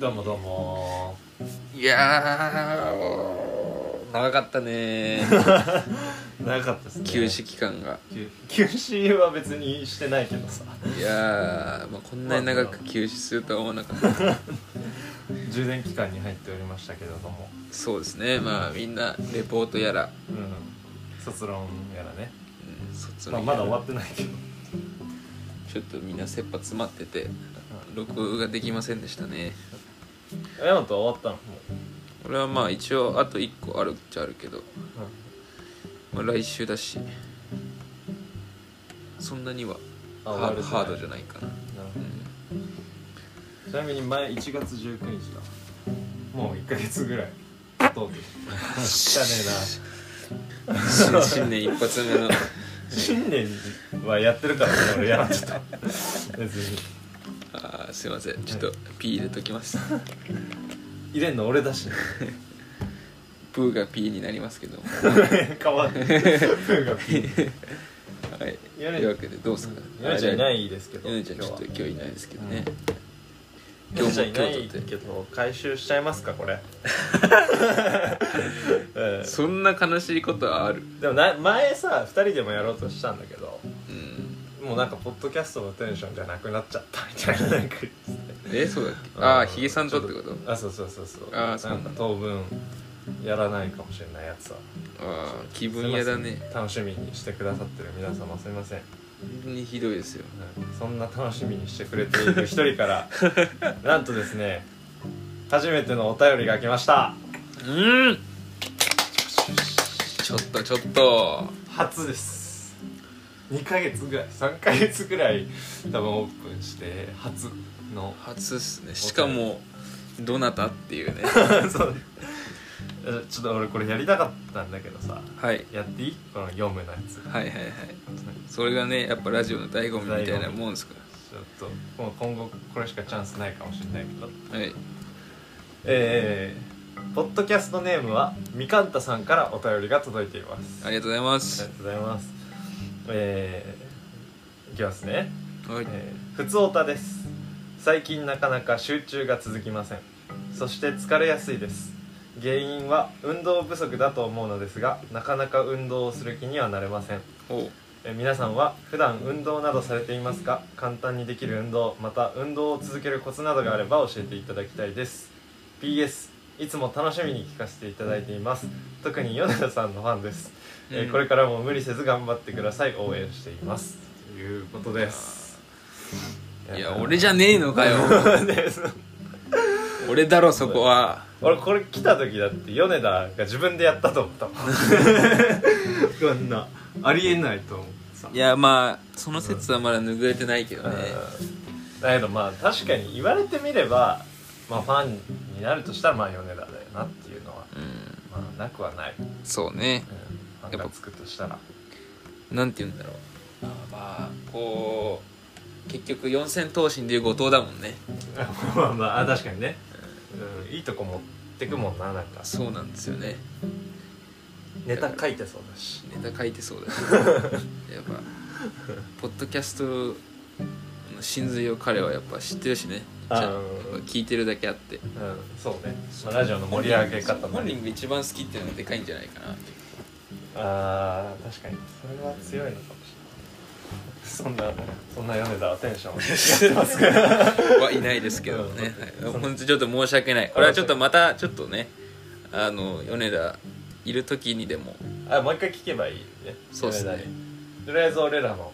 どうもどうも。いやー長かったね。長かったですね。休止期間が。休休止は別にしてないけどさ。いやー、まあ、こんなに長く休止するとは思わなかった。充電期間に入っておりましたけれども。そうですね。まあみんなレポートやら、うん。卒論やらね、うん、卒まあ、論まだ終わってないけど。ちょっとみんな切羽詰まってて録画できませんでしたねヤマトは終わったの？も俺はまあ一応あと1個あるっちゃあるけど、う、まあ、来週だし。そんなにはあハードハードじゃないかな。なるほど。ちなみに前1月19日だ。もう1ヶ月ぐらい経とうとし たね新新年一発目の。え な新年はやってるからね俺やらってた別にすいません。ちょっと P 入れときます。入れんの俺だし。プーが P になりますけど。変わってプーがピー。はい。というわけでどうですか？ヨネちゃんいないですけどヨネちゃんちょっと今今日いないですけどね、今日も今日けど回収しちゃいますかこれ。うん。そんな悲しいことはある？でもな前さ2人でもやろうとしたんだけどうんもうなんかポッドキャストのテンションじゃなくなっちゃったみたいななんかえそうだっけ？うん。ああヒゲさんとってこと？あそうそうそうそう。あーそうなんか当分やらないかもしれないやつは。ああ気分屋だね。楽しみにしてくださってる皆様すいません、本当にひどいですよ。うん。そんな楽しみにしてくれている一人から なんとですね初めてのお便りが来ました。うん。ちょっとちょっと。初です2ヶ月ぐらい3ヶ月ぐらい多分オープンして初の。初っすね。しかもどなたっていうね。そう。えちょっと俺これやりたかったんだけどさ。はい。やっていい？この読むのやつ。はいはいはい。それがねやっぱラジオの醍醐味みたいなもんですか。ちょっともう今後これしかチャンスないかもしれないけど。らはい。えー、ポッドキャストネームはみかんたさんからお便りが届いています。ありがとうございまありすがとうございますえー、いきますね。はい。えー、ふつおたです。最近なかなか集中が続きません。そして疲れやすいです。原因は運動不足だと思うのですがなかなか運動をする気にはなれません。お。うえー皆さんは普段運動などされていますか？簡単にできる運動また運動を続けるコツなどがあれば教えていただきたいです。PS いつも楽しみに聞かせていただいています。特に米田さんのファンです、えーうん。これからも無理せず頑張ってください。応援しています。ということです。いや俺じゃねえのかよ。俺だろそこは。俺これ来た時だって米田が自分でやったと思ったもん。こんなありえないと思ってさ。いやまあその説はまだ拭えてないけどね。うん。だけどまあ確かに言われてみれば、まあ、ファンになるとしたらまあ米田だよなっていうのは、うん。まあ、なくはない、うん、そうね。ファンがつくとしたら。なんて言うんだろう。あまあこう結局四千頭身でいう後藤だもんね。まあまああ確かにね、うん、いいとこ持ってくもんななんか。そうなんですよね。ネタ書いてそうだし。ネタ書いてそうだし。やっぱポッドキャストの真髄を彼はやっぱ知ってるしね。じ聞いてるだけあって。うん。そうね、まあ、ラジオの盛り上げ方も本人が一番好きっていうのがでかいんじゃないかなあー確かに。それは強いのかもしれない。そんなそんな米田はテンション。はいないですけどね、う んはい、本当ちょっと申し訳ない。これはちょっとまたちょっとねあの米田いる時にでも。あもう一回聞けばいいね。そうっすね。とりあえず俺らの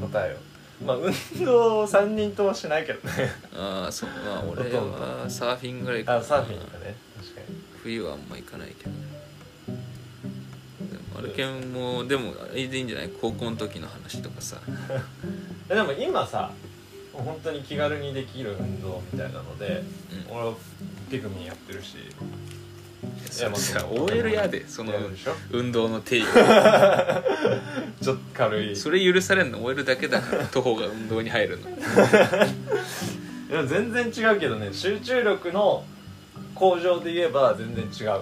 答えを。まあ運動を3人ともしないけどね。ああそう。まあ俺はサーフィンぐらいかな。あサーフィンがね。確かに。冬はあんま行かないけどでもアルケンもでもあれでいいんじゃない？高校の時の話とかさ。えでも今さ本当に気軽にできる運動みたいなので、うん。俺はピクミンやってるし。いやもうさ OL やでその運動の定義。ちょっと軽い。それ許されんの？OL だけだから徒歩が運動に入るの。でも全然違うけどね集中力の向上で言えば全然違う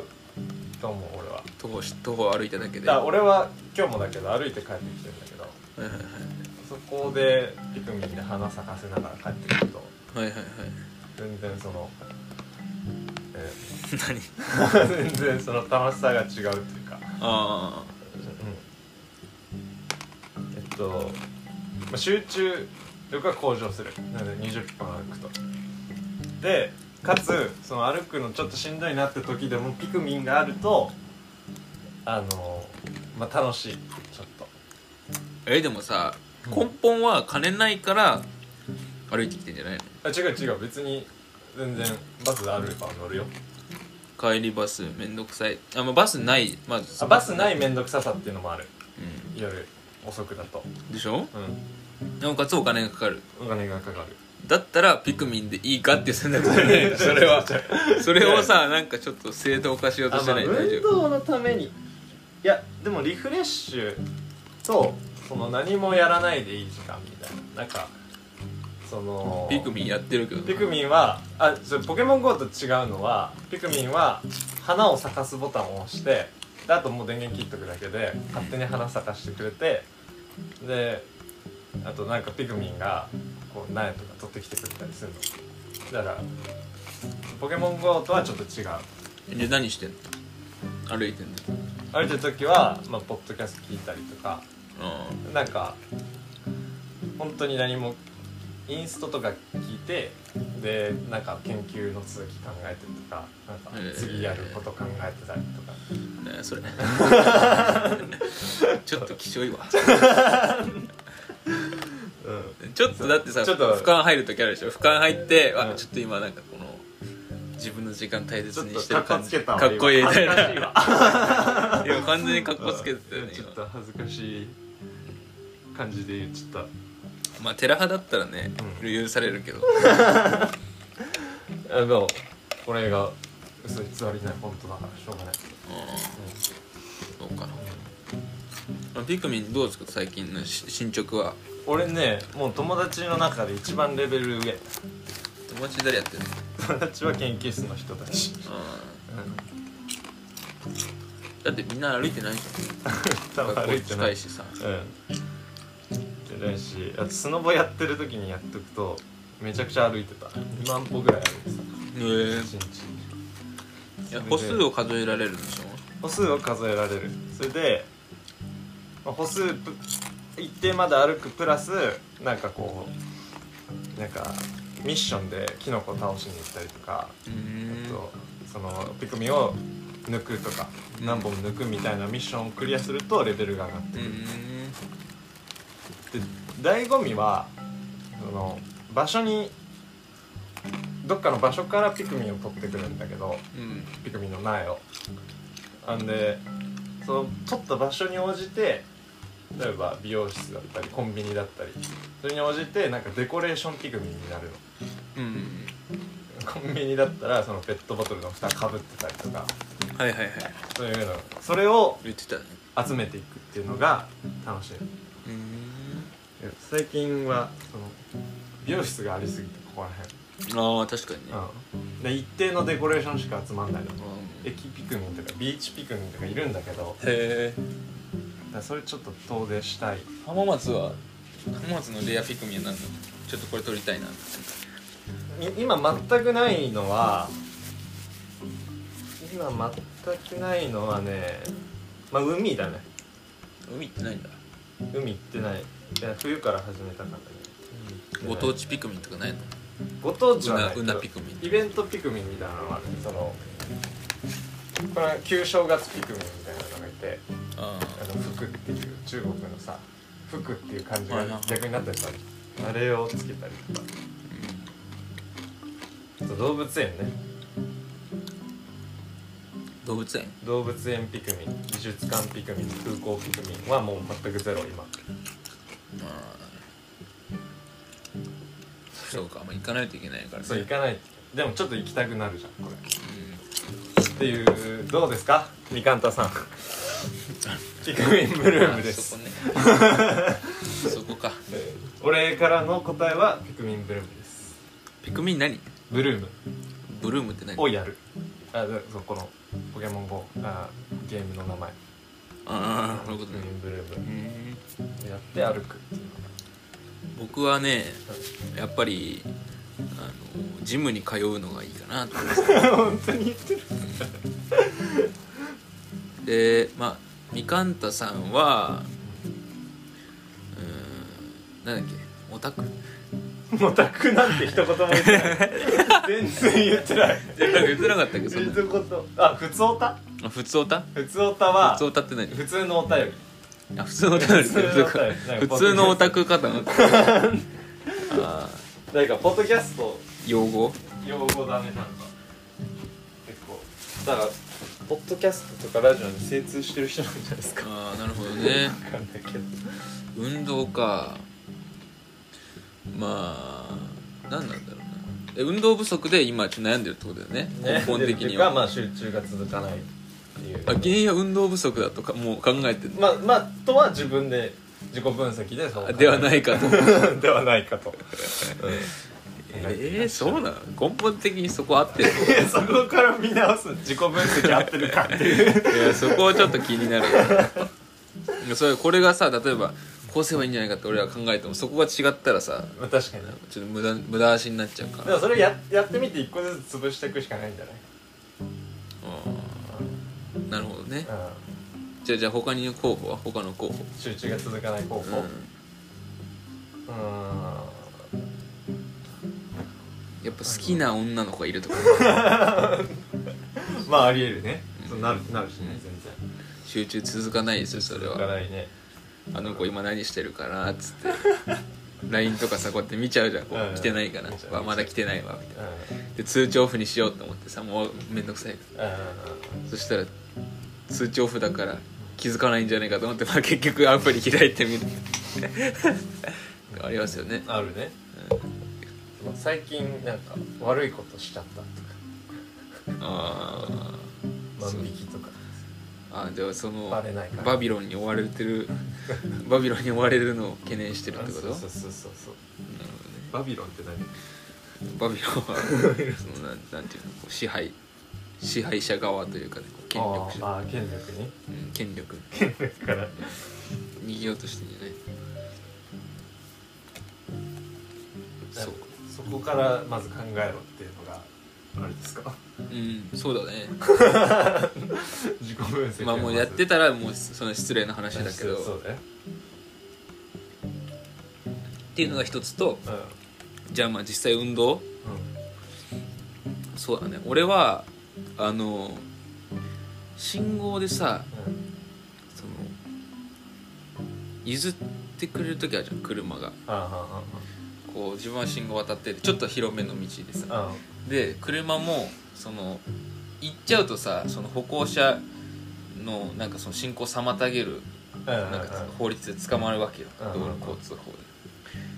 と思う俺は徒歩し徒歩歩いただけで。だ俺は今日もだけど歩いて帰ってきてるんだけど。はいはいそこでピクミンで花咲かせながら帰ってくると。はいはいはい。はい全然その、え何？ー 全然その楽しさが違うっていうか。あうん。えっと、まあ、集中力が向上する。なので20分歩くと。でかつその歩くのちょっとしんどいなって時でもピクミンがあるとあのまあ楽しいちょっと。あえでもさうん。根本は金ないから歩いてきてんじゃないの？あ違う違う別に全然バスあるば乗るよ。帰りバスめんどくさい。あ、まあ、バスないまずあバスない面倒くささっていうのもある。う夜遅くだと。んでしょ？うん。なおかつお金がかかる。お金がかかる。だったらピクミンでいいかっていう選択じゃないそれは。それをさなんかちょっと正当化しようとしてない？大丈夫？運動のためにいやでもリフレッシュとその何もやらないでいい時間みたいな。なんかそのピクミンやってるけどピクミンはあそれポケモン GO と違うのはピクミンは花を咲かすボタンを押してであともう電源切っとくだけで勝手に花咲かしてくれてであとなんかピクミンがこう苗とか取ってきてくれたりするの。だからポケモン GO とはちょっと違う。で何してんの？歩いてんの？歩いてる時は、まあ、ポッドキャスト聞いたりとかうなんか本当に何もインストとか聞いてでなんか研究の続き考えてるとかなんか次やること考えてたりとか、んねそれ。ちょっときしょいわ。うん。ちょっとだってさちょっと俯瞰入る時あるでしょ？俯瞰入って、うん。あちょっと今なんかこの自分の時間大切にしてる感じ。かっこいいみたいないや完全にかっこつけてたよねうん。ちょっと恥ずかしい感じで言っちゃっ今まあテラ派だったらね、うん。許されるけど。た あでもこれが嘘偽りない本当だからしょうがない、どうか。なあピクミンどうですか最近のし進捗は？俺ねもう友達の中で一番レベル上。友達誰やってるの？友達は研究室の人たち。だってみんな歩いてないじ多分ゃん。学校歩いてない。しさ。うん。ないし。あとスノボやってる時にやっとくとめちゃくちゃ歩いてた。2万歩ぐらい歩いてた。へえ。一日。いや歩数を数えられるんでしょ？歩数を数えられる。それで、まあ歩数ぷ一定まで歩くプラスなんかこうなんかミッションでキノコ倒しに行ったりとかあとそのピクミンを抜くとか何本も抜くみたいなミッションをクリアするとレベルが上がってくる、で醍醐味はその場所にどっかの場所からピクミンを取ってくるんだけどうん。ピクミンの苗を。あんでその取った場所に応じて例えば美容室だったりコンビニだったりそれに応じてなんかデコレーションピクミンになるのうん。コンビニだったらそのペットボトルの蓋かぶってたりとか。はいはいはい。そういうのそれを言ってた。ね集めていくっていうのが楽しい。うん。最近はその美容室がありすぎてここらああ確かにね。辺、うん、で一定のデコレーションしか集まんないの。うん。駅ピクミンとかビーチピクミンとかいるんだけど。へえそれちょっと遠出したい。浜松は浜松のレアピクミンなんだ。ちょっとこれ撮りたいな。い今全くないのは今全くないのはねまあ海だね。海ってないんだ。海行ってない。冬から始めたからね。ご当地ピクミンとかないの？ご当地はない。うなピクミン。イベントピクミンみたいなのがある。そのこれは旧正月ピクミンみたいなのがいてああの福っていう中国のさ福っていう漢字が逆になったやつあるあれをつけたりとか動物園ね。動物園？動物園ピクミン美術館ピクミン空港ピクミンはもう全くゼロ今。まあ。そうか、まあ、行かないといけないからね。そう行かない。でもちょっと行きたくなるじゃんこれ。うっていうどうですか？みかんたさん。ピクミンブルームです。あそこね。そこか。えー俺からの答えはピクミンブルームです。ピクミン何？ブルーム。ブルームって何？をやる。あでそうこのポケモン GO あゲームの名前。ああそういうことね。ブルーうムんやって歩くっていうの僕はねやっぱりのジムに通うのがいいかなと思って。本当に言ってる。でまあみかんたさんはうーんなんだっけ？オタク？オタクなんて一言も言ってない。全然言ってない。なんか言ってなかったっけそんな一言あ普通オタ？あ普通オタ？普通オタは普通オタって何？普通のお便り。あ普通のオタク普通のオタク普通のオタクかと思ったあ誰かポッドキャスト。ー用語？用語ダメなんだ。結構。だからポッドキャストとかラジオに精通してる人なんじゃないですか。ああなるほどね。分かんないけど。運動かまあ何なんだろうな。え運動不足で今ちょっと悩んでるってことだよね。根本的には。まあ集中が続かないっていう。あ原因は運動不足だとかもう考えてるまあまあとは自分で自己分析でそうではないかと。ではないかと、えー、そうなの？根本的にそこ合ってるそこから見直す自己分析合ってるかっていう。いやそこはちょっと気になるよそれこれがさ例えばこうすればいいんじゃないかって俺は考えてもそこが違ったらさまあ確かにちょっと無駄無駄足になっちゃうから。でもそれややってみて一個ずつ潰していくしかないんじゃない？うん。なるほどね。うじゃあじゃあ他に候補は？他の候補。ん集中が続かない方法うん。うーん。やっぱ好きな女の子がいるとか。まあありえるね。そうなるなるしね全然。集中続かないですよそれ続かはないねあの子今何してるかなっつって LINE とかさこうやって見ちゃうじゃんこうんう来てないかなうわまだ来てないわみたいな。うで通知オフにしようと思ってさもうめんどくさいかんうんらそしたら通知オフだから気づかないんじゃないかと思って、まあ、結局アプリ開いてみる。ありますよね。あるね。まあ最近なんか悪いことしちゃったとか。あ万引きとかああではそのバレないから。バビロンに追われてるバビロンに追われるのを懸念してるってこと？そうそうそうそうそう。なるほどね。バビロンって何？バビロンは そのなんなんていうのこう支配支配者側というかねこう権力者、あーあー権力に？うん、権力。権力から。逃げようとしてんじゃない。そう。そこからまず考えろっていうのがあれですか？うんそうだね。自己分析。まあもうやってたらもうその失礼な話だけど。そうだよ。っていうのが一つとうん。じゃあまあ実際運動？うそうだね。俺はあの信号でさん。その譲ってくれる時あるじゃん車が。あこう自分は信号渡っててちょっと広めの道でさで車もその行っちゃうとさその歩行者のなんかその進行を妨げるなんか法律で捕まるわけよ。うん道路交通法で。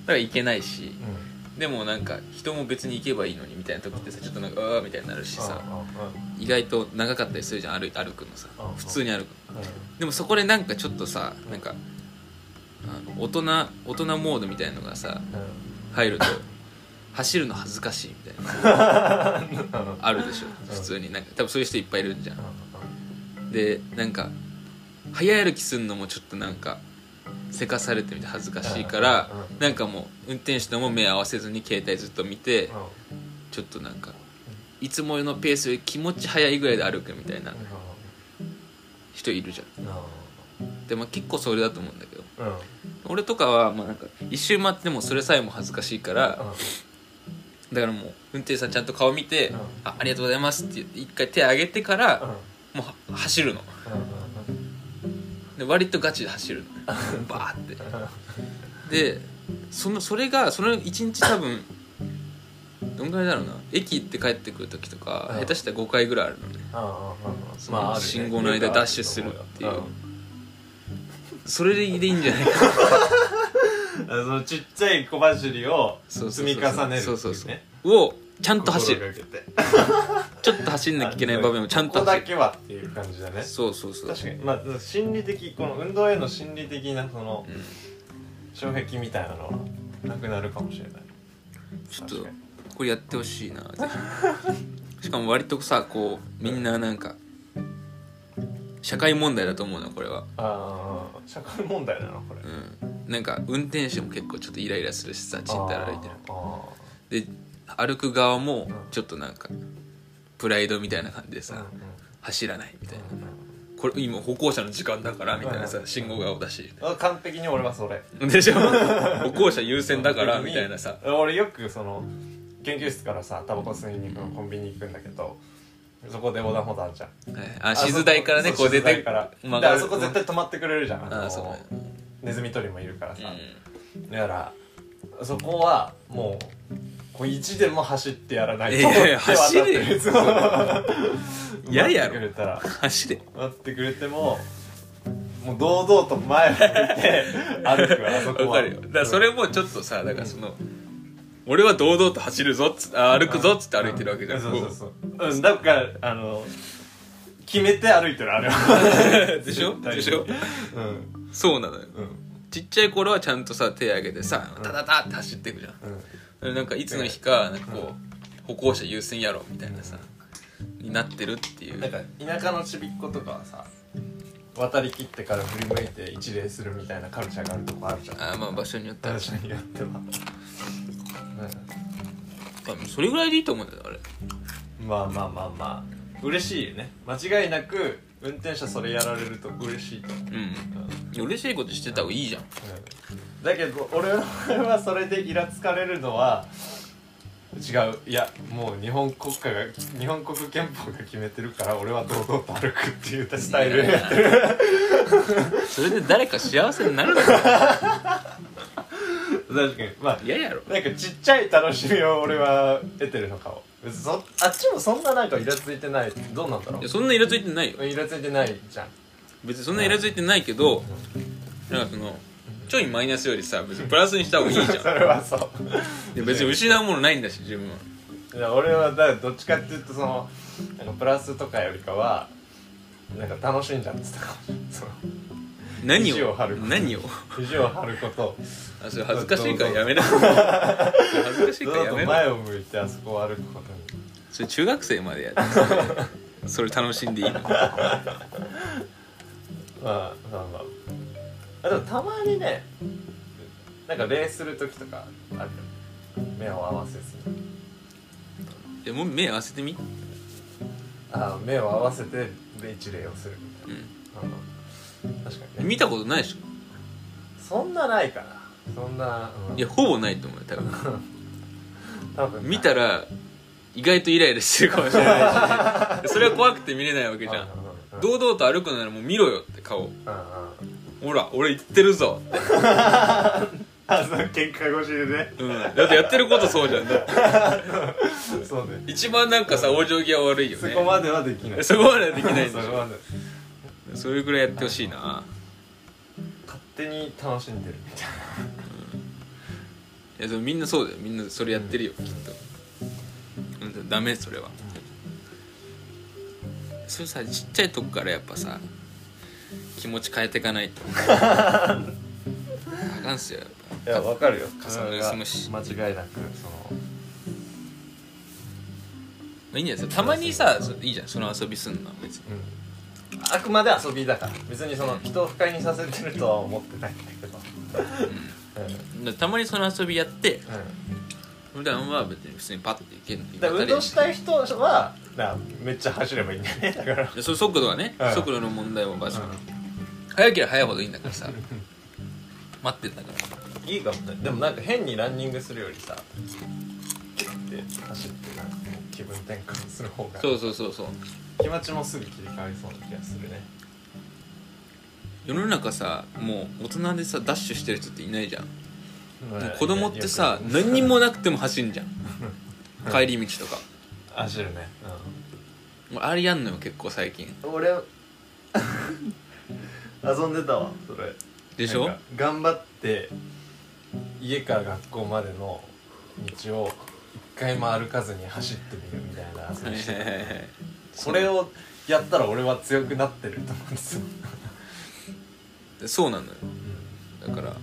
だから行けないしうん。でもなんか人も別に行けばいいのにみたいな時ってさちょっとなんかうわーみたいになるしさ。あ意外と長かったりするじゃん歩い歩くのさ。うん普通に歩くでもそこでなんかちょっとさなんかあの大人大人モードみたいのがさうん。入ると走るの恥ずかしいみたいな。あるでしょ。うん普通になんか。多分そういう人いっぱいいるんじゃうんんでなんか早歩きするのもちょっとなんかせかされてみて恥ずかしいからうんなんかもう運転手とも目合わせずに携帯ずっと見てうん。ちょっとなんかいつものペースより気持ち早いぐらいで歩くみたいな人いるじゃん。うんでも結構それだと思うんだけど。うん。俺とかはまあなんか一周回ってもそれさえも恥ずかしいからだからもう運転手さんちゃんと顔見てうん「あありがとうございます」って言って一回手挙げてからもうは走るの。で割とガチで走るのバーって。でそのそれがその一日多分どんぐらいだろうな。駅行って帰ってくる時とかうん。下手したら5回ぐらいあるのね。その信号の間ダッシュするっていう。それでいいんじゃないか なそのちっちゃい小走りをそうそう積み重ねるっていそうそうそう。ねをちゃんと走る。心がけて。ちょっと走んなきゃいけない場面をちゃんとここだ走るけはっていう感じだね。そうそうそう。確かに。まあ心理的この運動への心理的なそのうん。障壁みたいなのはなくなるかもしれない。ちょっと確かにこれやってほしいなぜひ。しかも割とさこうみんななんか社会問題だと思うのこれは。ああ社会問題なのこれ。うん。なんか運転手も結構ちょっとイライラするしさちんたら歩いてるあで歩く側もうん。ちょっとなんかプライドみたいな感じでさ、走らないみたいな。これ今歩行者の時間だからみたいなさうん信号顔だしあ完璧に俺はそれ。でしょ？歩行者優先だからみたいなさ。俺よくその研究室からさタバコ吸いに行くのコンビニ行くんだけどそこで横断歩道あるじゃん。はい。あ静台からねこう出てから。あそこ絶対止まってくれるじゃん。あのそうね。ネズミ捕りもいるからさ、うだからそこはもうこう1でも走ってやらないと。いやいや走れよ。いつも嫌やれたら。ん走れ待ってくれてももう堂々と前を向いて歩くあそこは。わかるよ。だからそれもちょっとさだからその俺は堂々と走るぞっつあ歩くぞっつって歩いてるわけじゃん。そうそうそう。うん。だからあの決めて歩いてるあれは。でしょ？でしょ？うん。そうなのよ。うん。ちっちゃい頃はちゃんとさ手挙げてさタタタって走っていくじゃん。なんかいつの日かなんかこう歩行者優先やろみたいなさになってるっていう。なんか田舎のちびっ子とかはさ渡り切ってから振り向いて一礼するみたいなカルチャーがあるとこあるじゃん。あまあ場所によっては。確かにやっては、あそれぐらいでいいと思うんだよあれ。うん、まあまあまあまあ。嬉しいよね。間違いなく運転者それやられると嬉しいと思う、うん。嬉しいことしてた方がいいじゃん。うん。だけど俺はそれでイラつかれるのは違う。いやもう日本国家が日本国憲法が決めてるから俺は堂々と歩くっていうスタイル。でやってるそれで誰か幸せになるのか。確かに。まあ嫌やろ。なんかちっちゃい楽しみを俺は得てるのかも別にそあっちもそんななんかイラついてない。どうなんだろいやそんなイラついてないよ。うイラついてないじゃん。別にそんなイラついてないけどなんかそのちょいマイナスよりさ別にプラスにした方がいいじゃん。それはそう。で別に失うものないんだし自分は。いや俺はだからどっちかっていうとそのなんかプラスとかよりかはなんか楽しんじゃってたかも。その何を？張る何を？肘を張ること。あそれ恥ずかしいからやめな。恥ずかしいからやめな前を向いてあそこを歩くことに。それ中学生までやってそれ楽しんでいいの？まあまあまああでもたまにねなんか礼する時とかあるよ。目を合わせずにでもう目合わせてみ？あ目を合わせて一礼をする。みたいうん。な、うん、確かにね。見たことないでしょ？そんなないかな。そんな、うん。いやほぼないと思うよ多分。多分見たら意外とイライラしてるかもしれないし。それは怖くて見れないわけじゃん。堂々と歩くならもう見ろよって顔。うんうんほら俺言ってるぞ。って、あその喧嘩越しでね。うん、だってやってることそうじゃんだってそうね。一番なんかさ往生際悪いよね。そこまではできない。そこまではできないんでしそこまでょそれぐらいやってほしいな。勝手に楽しんでる。みたいいやでもみんなそうだよ。みんなそれやってるよ、きっと、うん、ダメそれは。それさちっちゃいとこからやっぱさ気持ち変えていかないと。あかんっすよ。いやわかるよ。傘も盗むし間違いなくその。まあいいんじゃないですか。たまにさそいいじゃん。その遊びすんのは別に。うん。あくまで遊びだから。別にその人を不快にさせてるとは思ってないんだけど。うん。だからたまにその遊びやってう普段は別に普通にパッていけるんだから運動したい人はなめっちゃ走ればいいんだよねだから。でその速度はね、うん。速度の問題も場所、速ければ速いほどいいんだからさ。待ってんだから。いいかもね。でもなんか変にランニングするよりさキュッて走ってなんか気分転換する方がそうそうそうそう。気持ちもすぐ切り替わりそうな気がするね。世の中さもう大人でさダッシュしてる人っていないじゃん。もう子供ってさ何にもなくても走んじゃん。帰り道とか。走るね、もうあれやんのよ結構最近。うん、俺遊んでたわそれ。でしょ？頑張って家から学校までの道を一回も歩かずに走ってみるみたいな遊びしてた。それをやったら俺は強くなってると思うんですよ、で そうなのよ。だから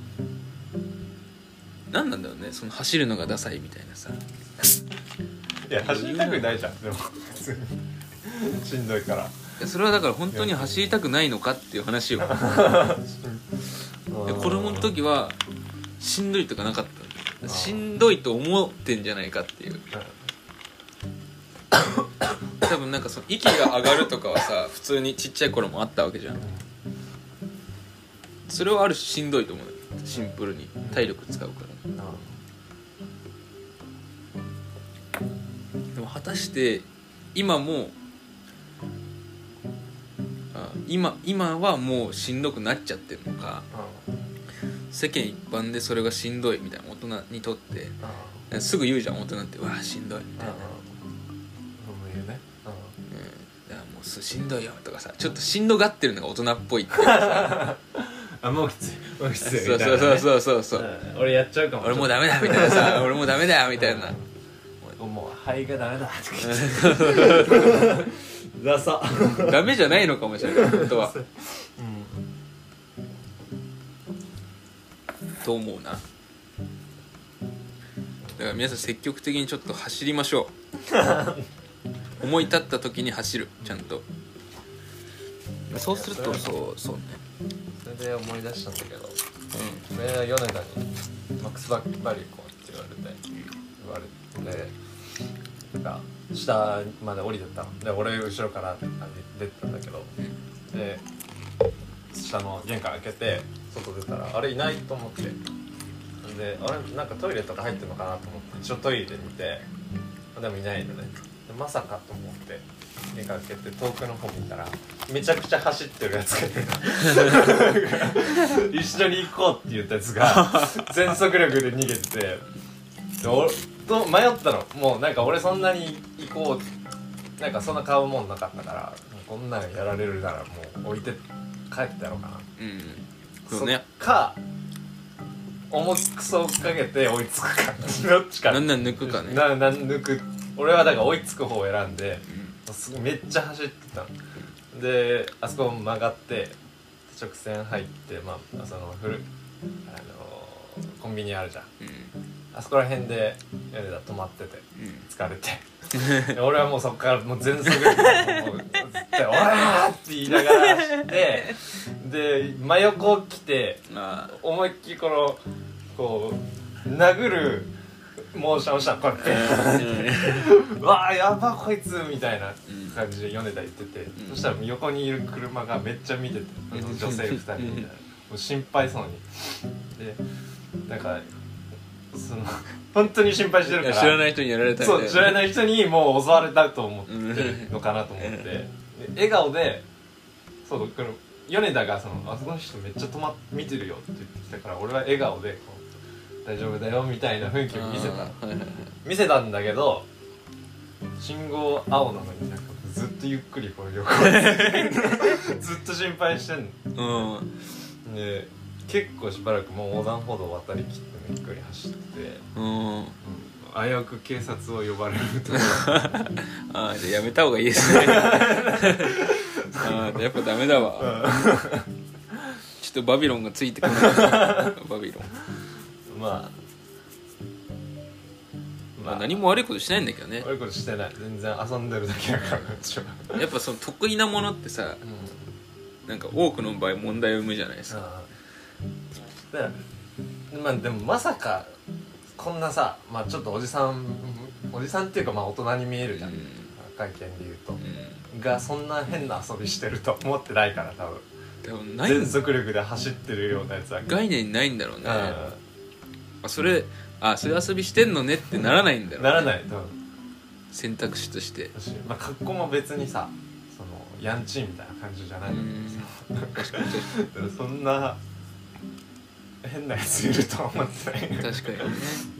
何なんだろうね。その走るのがダサいみたいなさ。いや走りたくないじゃん。でもしんどいからそれはだから本当に走りたくないのかっていう話よ。で子供の時はしんどいとかなかった。のしんどいと思ってんじゃないかっていう。多分なんかその息が上がるとかはさ普通にちっちゃい頃もあったわけじゃん。それはある種しんどいと思うシンプルに。体力使うから。でも果たして今もあ今今はもうしんどくなっちゃってるのか世間一般でそれがしんどいみたいな大人にとってすぐ言うじゃん大人って「わあしんどい」みたいな。しんどいよとかさちょっとしんどがってるのが大人っぽいっていうかさ。あもうきつい。もうきつい。そうそうそうそう。そうそううん。俺やっちゃうかも。俺もうダメだみたいなさ。俺もうダメだよみたいな。もう肺がダメだ。とか言ってダサダメじゃないのかもしれない。本当は。と思うな。だから皆さん積極的にちょっと走りましょう。思い立った時に走る。ちゃんと。そうするとそうそうね。それで思い出したんだけど。俺は米田にマックスバリューこうって言われて言われてなんか下まで降りてったの。で俺後ろから出てたんだけど。で下の玄関開けて外出たらあれいないと思って。であれなんかトイレとか入ってるのかなと思って。一応トイレで見てでもいないのね。でまさかと思って玄関開けて遠くの方見たらめちゃくちゃ走ってるやつが 一緒に行こうって言ったやつが全速力で逃げててで俺と迷ったのもうなんか俺そんなに行こうなんかそんな買うもんなかったからこんなんやられるならもう置いて帰ってやろうかな。うん。そうね。そっか重くそ追っかけて追いつくかどっちか。なんなん抜くかね。なな抜く。俺はだから追いつく方を選んですごいめっちゃ走ってたの。であそこ曲がって直線入ってまあそのフルあのコンビニあるじゃん。うんあそこら辺で米田止まっててうん。疲れて。で俺はもうそこからもう全速力でもう絶対「オラー!」って言いながら走ってで真横来てまあ。思いっきりこのこう殴るモーションをしたのこうやってう わあやばこいつみたいな感じで米田言ってて、うん。そしたら横にいる車がめっちゃ見てて女性2人みたいな。もう心配そうに。でなんかその本当に心配してるから。知らない人にやられたみたいな。そう知らない人にもう襲われたと思ってるのかなと思って。で笑顔でそうこの米田がその「あそこの人めっちゃ止まっ見てるよ」って言ってきたから俺は笑顔でこう「大丈夫だよ」みたいな雰囲気を見せた。見せたんだけど信号青なのになんかずっとゆっくりこう横を ずっと心配してんの。うん。で結構しばらくもう横断歩道渡りきってゆっくり走っててうん。危うく警察を呼ばれるとこ ああじゃあやめた方がいいですね。ああやっぱダメだわ。ちょっとバビロンがついてこないバビロン、まあ。まあ、何も悪いことしないんだけどね。悪いことしてない。全然遊んでるだけだからやっぱその得意なものってさなんか多くの場合問題を生むじゃないですか。ああでまあでもまさかこんなさまあちょっとおじさんおじさんっていうかまあ大人に見えるじゃん、うん。会見で言うと。う、ん。がそんな変な遊びしてると思ってないから多分。多分ない全速力で走ってるようなやつは概念ないんだろうね。うあそれあそういう遊びしてんのねってならないんだろんう、ならない多分。選択肢として。私まあ格好も別にさそのヤンチーみたいな感じじゃない。のにさ確かに。だからそんな変なやついるとは思って。ない確かにね。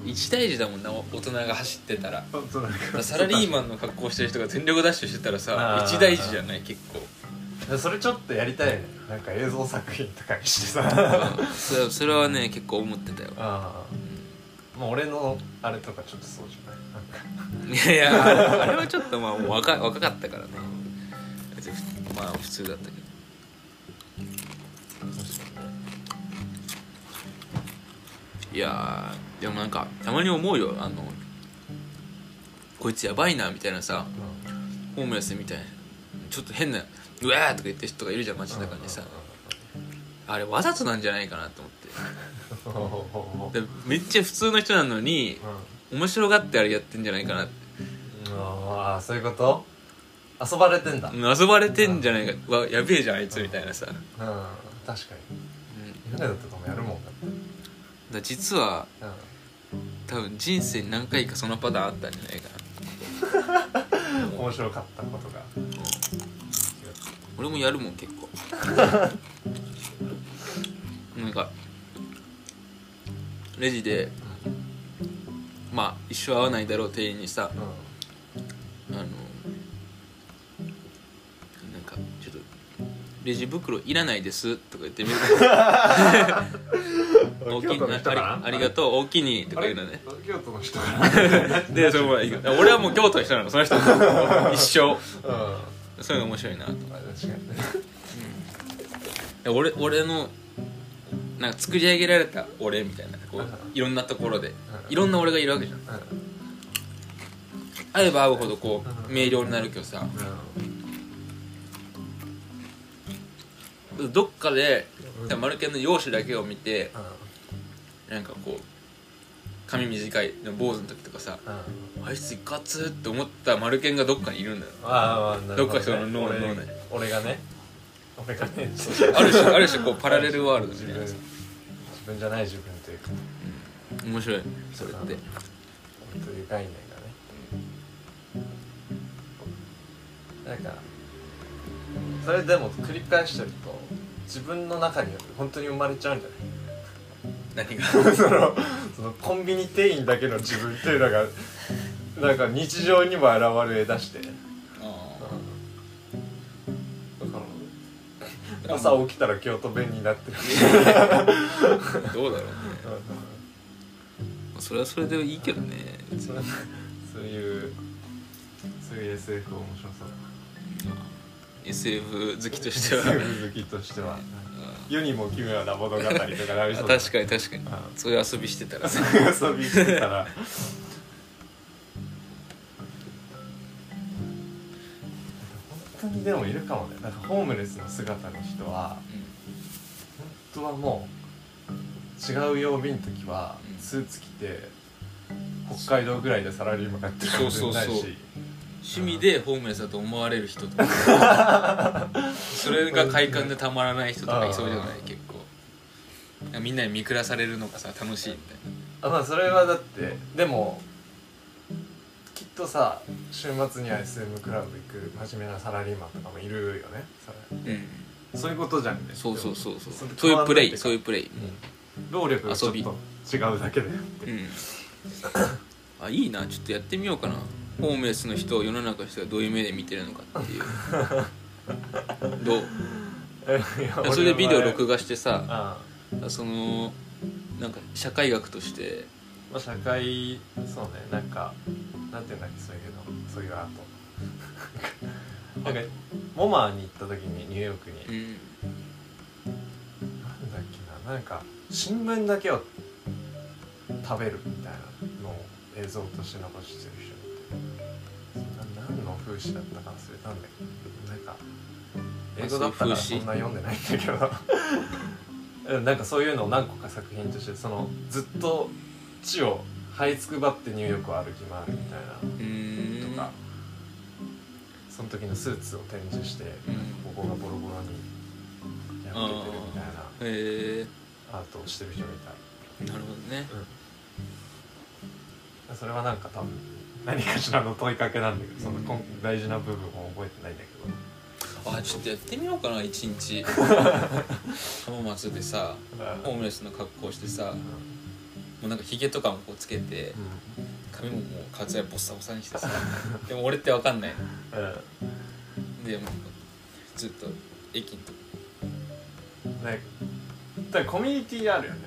一大事だもんな大人が走ってたら。本当なんかサラリーマンの格好してる人が全力ダッシュしてたらさあー。一大事じゃない？結構。それちょっとやりたいね。なんか映像作品とかにしてさ。うん。それそれはね結構思ってたよ。ああまあ俺のあれとかちょっとそうじゃない？なんか。いやいやあれはちょっとまあもう若若かったからね。別にふまあ普通だったけどいやーでもなんかたまに思うよ。あのこいつやばいなみたいなさホームレスみたいな。ちょっと変な「うわー!」とか言ってる人がいるじゃん街中にさ。あれわざとなんじゃないかなと思って。でめっちゃ普通の人なのに面白がってあれやってんじゃないかな。ってああそういうこと？遊ばれてんだ。うん遊ばれてんじゃないか。うわやべえじゃんあいつみたいなさ、うん、確かに。うん、夢だとかもやるもんだだ実はうん多分人生に何回かそのパターンあったんじゃないかな。面白かったことが。俺もやるもん結構。なんかレジでまあ一生会わないだろう店員にさあのレジ袋いらないです。とか言ってみる。大きいなありありがとう。大きいにとか言うのね。京都の人かな？で俺はもう京都の人なの。その人 一生うん。そういうの面白いなと。まあ確かにね。俺俺のなんか作り上げられた俺みたいなこういろんなところで。いろんな俺がいるわけじゃん。会えば会うほどこう明瞭になるけどさどっかでマルケンの容姿だけを見てなんかこう髪短い坊主の時とかさあいついかつって思ったマルケンがどっかにいるんだよ。ああどっかその脳内。俺がね俺がねある種ある種こうパラレルワールドみたいな。自分じゃない自分というか。面白いそれって。俺という概念がね。なんかそれでも繰り返してると自分の中に本当に生まれちゃうんじゃない？何が？そのそのコンビニ店員だけの自分っていうのがなんか日常にも現れ出して。朝起きたら京都弁になってる。ーどうだろうね。それはそれでいいけどね。そういうそういう SF 面白そう SF 好きとしては。SF 好きとしては。世にも奇妙な物語とかなりあそう確だかに確かに。あそういう遊びしてたらそういう遊びしてたら。本当にでもいるかもね。なんかホームレスの姿の人は本当はもう違う曜日の時はうん。スーツ着て北海道ぐらいでサラリーマンやってるかもしれないし。そうそうそう趣味でホームレスだと思われる人とか。それが快感でたまらない人とかいそうじゃない？結構。みんなに見下されるのがさ楽しいみたいあまあそれはだってでもきっとさ週末には SM クラブ行く真面目なサラリーマンとかもいるよね。それ。なうん。そういうことじゃんね。そうそうそうそう。そういうプレイそういうプレイ。うん。労力がちょっと違うだけであって。うん。あいいな。ちょっとやってみようかなホームレスの人を世の中の人がどういう目で見てるのかっていう。どう？それでビデオ録画画してさあそのなんか社会学として。まあ社会そうねなんかなんていうんだっけそういうの。そういうアート。なんかモマに行った時にニューヨークに、うん。なんだっけななんか新聞だけを食べるみたいなのを映像として残してる人何の風刺だったか忘れたんだけどなんか英語だったからそんな読んでないんだけど。うんなんかそういうのを何個か作品としてそのずっと地を這いつくばってニューヨークを歩き回るみたいな。とか。その時のスーツを展示して、うん。ここがボロボロに破けてるみたいな。アートをしてる人がいた。なるほどね。それはなんか多分何かしらの問いかけなんだけどそのこん大事な部分を覚えてないんだけど。あちょっとやってみようかな一日。浜松でさホームレスの格好してさもうなんかヒゲとかもこうつけて髪ももうカツラボッサボサにしてさ。でも俺ってわかんない。のうん。でもうずっと駅のとこうんねだコミュニティあるよね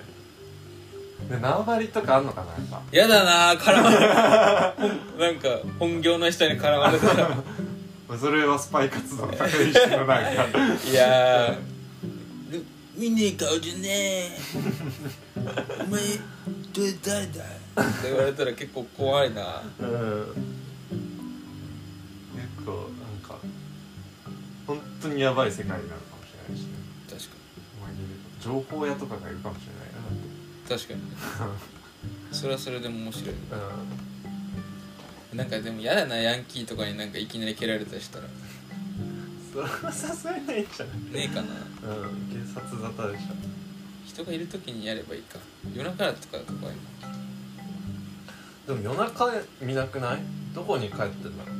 で縄張りとかあんのかなやっぱ。やだな絡まれなんか本業の人に絡まれた。ら それはスパイ活動の一種のなんか。いやー。見ねえ顔じゃね。えお前どれ誰だ？って言われたら結構怖いな。うん。結構なんか本当にやばい世界になるかもしれないしね。確かに。情報屋とかがいるかもしれない確かにね。それはそれでも面白い。うん。なんかでも嫌だなヤンキーとかになんかいきなり蹴られたりしたら。ねそれはさすがにないんじゃない？えかな。うん警察沙汰でしょ。人がいる時にやればいいか。夜中とかとかでも夜中見なくない？どこに帰ってんだろ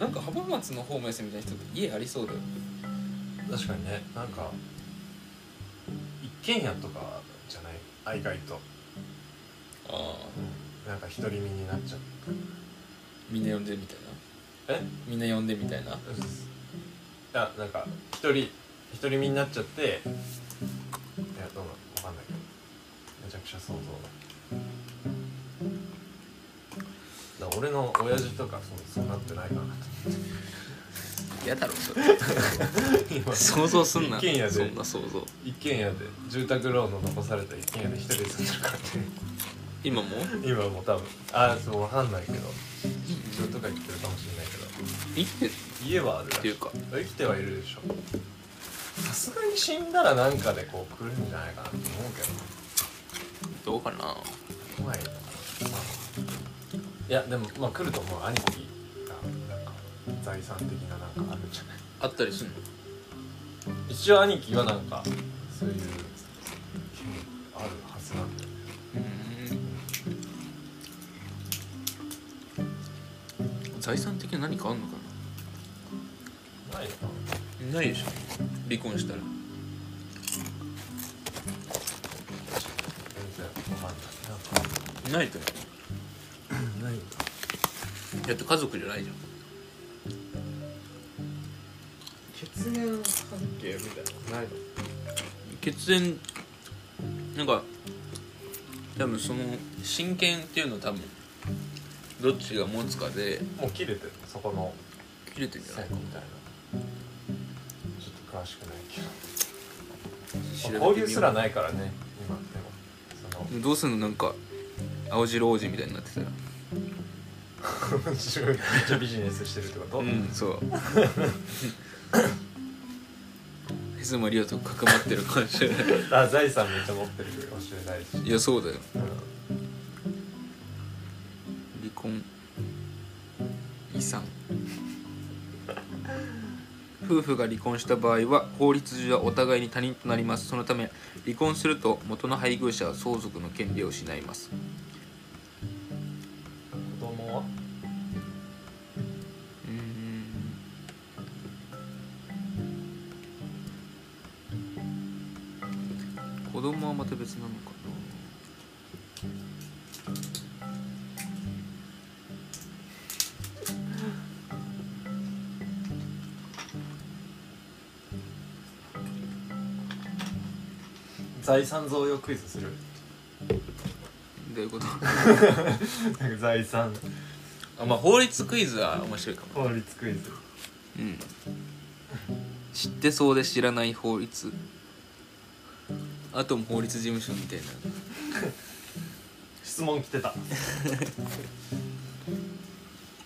なんか浜松のホームレスみたいな人って家ありそうだよ。う確かにね。なんか一軒家とかあ意外と、ああ。なんか独り身になっちゃうみんな呼んでみたいな？え？みんな呼んでみたいな？いやなんか一人独り身になっちゃって。いやどうなの？わかんないけど。めちゃくちゃ想像だ。俺の親父とかそうそうなってないかな嫌だろそれ。今 想像すんな。一軒家で。そんな想像。一一軒家で。住宅ローンの残された一軒家で一人で住んでるからね今も？今もう多分。あそうわかんないけど。出張とか行ってるかもしれないけど。生きてる？家はあるっていうか。生きてはいるでしょ。さすがに死んだらなんかでこう来るんじゃないかなと思うけど。どうかな？怖いな、まあ、いやでもまあ来ると思う。兄貴財産的ななんかあるんじゃない。あったりすんの？一応兄貴はなんかそういう権あるはずなんだようん。財産的な何かあんのかな？いのかなないでしょ？離婚したら。全然わかんない。なんかないと思う。ないんだだって家族じゃないじゃん血縁関係みたいなのないの？血縁？なんか多分その親権っていうのは多分どっちが持つかでもう切れてる？そこの切れてんじゃない？線みたいな。ちょっと詳しくないけど。交流すらないからね今でも。そのどうすんの？なんか青白王子みたいになってたら。めっちゃビジネスしてるってこと、うんそう へずまりおと関わってるかもしれない。あ財産めっちゃ持ってるかもしれないし、いやそうだよ。うん。離婚遺産。夫婦が離婚した場合は法律上はお互いに他人となります。そのため離婚すると元の配偶者は相続の権利を失います財産贈与クイズする。などういうこと？財産。あまあ法律クイズは面白いかも。法律クイズ。うん。知ってそうで知らない法律。あとも法律事務所みたいな。質問来てた。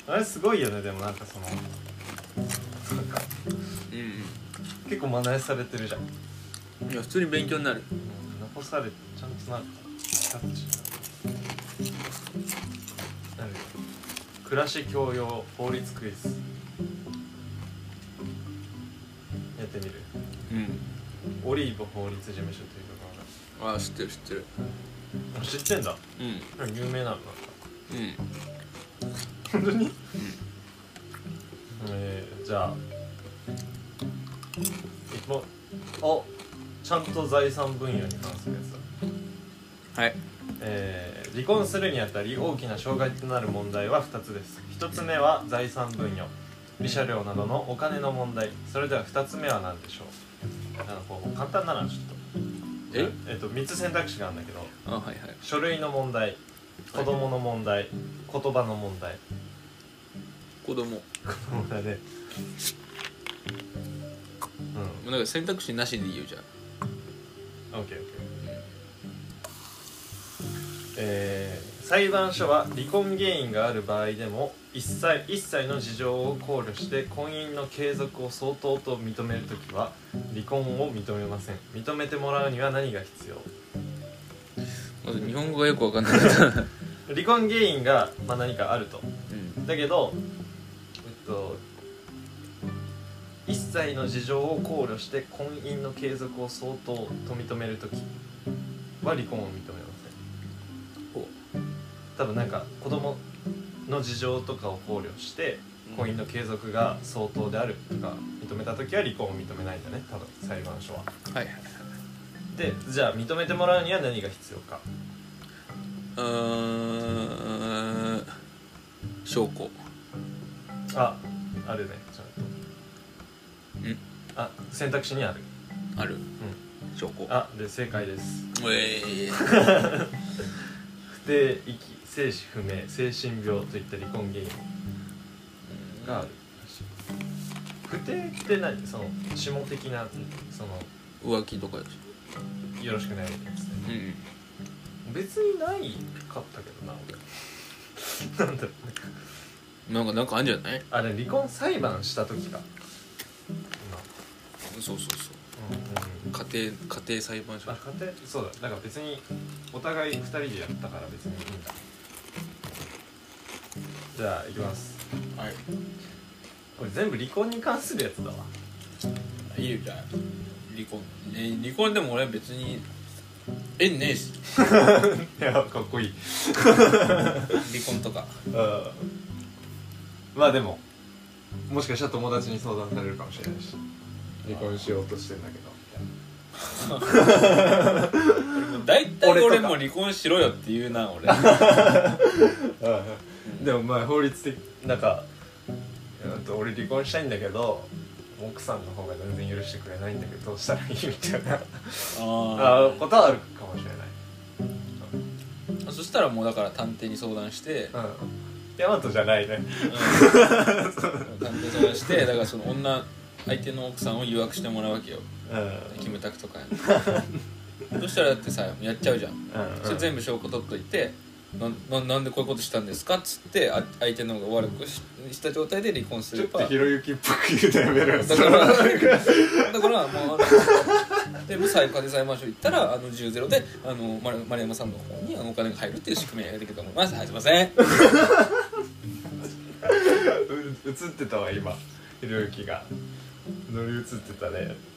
あれすごいよねでもなんかその。なんかう結構学びされてるじゃん、んいや普通に勉強になる。うん、残されちゃんとなんかキャッチなんか暮らし教養法律クイズ。やってみる？うん。オリーブ法律事務所というとこああ知ってる知ってる。ろが知ってんだ。うん。有名なのなんかうん。本当に、えー、じゃあ。一本おちゃんと財産分野に関するやつだ。はい。えー離婚するにあたり大きな障害となる問題は2つです。1つ目は財産分与。慰謝料などのお金の問題。それでは2つ目は何でしょう？なんかこう簡単なのはちょっと。え？えっと3つ選択肢があるんだけど。あはいはい。書類の問題子供の問題、言葉の問題。子供。も子供だね。うん。うなんか選択肢なしでいいよじゃあオッケーオッケーえー裁判所は離婚原因がある場合でも一切一切の事情を考慮して婚姻の継続を相当と認めるときは離婚を認めません。認めてもらうには何が必要？まず日本語がよくわかんない。離婚原因が、まあ、何かあると。うん。だけどえっと一切の事情を考慮して婚姻の継続を相当と認めるときは離婚を認めません。ほ多分なんか子供の事情とかを考慮して婚姻の継続が相当であるとか認めた時は離婚を認めないんだね多分裁判所は。はい。でじゃあ認めてもらうには何が必要か。うーん。証拠。ああるねあ選択肢にある。ある。証拠。あで正解です。ええ 不定遺棄生死不明精神病といった離婚原因がある。不定って何？その下的なその浮気とかでしよろしくないやつね。ょうん。別にないかったけどな俺。なんだろうねなんかなんかあるんじゃない？あれ離婚裁判した時かそうそうそう。家庭家庭裁判所。あ家庭そうだ。だから別にお互い2人でやったから別にいいんだ。じゃあいきます。はい。これ全部離婚に関するやつだわ。いいよじゃあ。離婚。え離婚でも俺別に縁ねえし。いやかっこいい。離婚とか。うん。まあでももしかしたら友達に相談されるかもしれないし離婚しようとしてんだけど。大体俺俺も離婚しろよって言うな俺。でもまあ法律的なんか俺離婚したいんだけど奥さんの方が全然許してくれないんだけどどうしたらいいみたいな。ああことはあるかもしれない。あそしたらもうだから探偵に相談してうん。ヤマトじゃないね。探偵相談してだからその女相手の奥さんを誘惑してもらうわけよ。うん。キムタクとか。に そしたらだってさやっちゃうじゃん。それ全部証拠取っといてなななんでこういうことしたんですかっつってあ相手の方が悪くしした状態で離婚すちょっとひろゆきっぽく言うのやめろよ。だから だからもうあのでも最家庭裁判所行ったらあの10ゼロであの丸丸山さんの方にあのお金が入るっていう仕組みができると思います。はいすいません。う 映ってたわ今。ひろゆきが乗り移ってたね。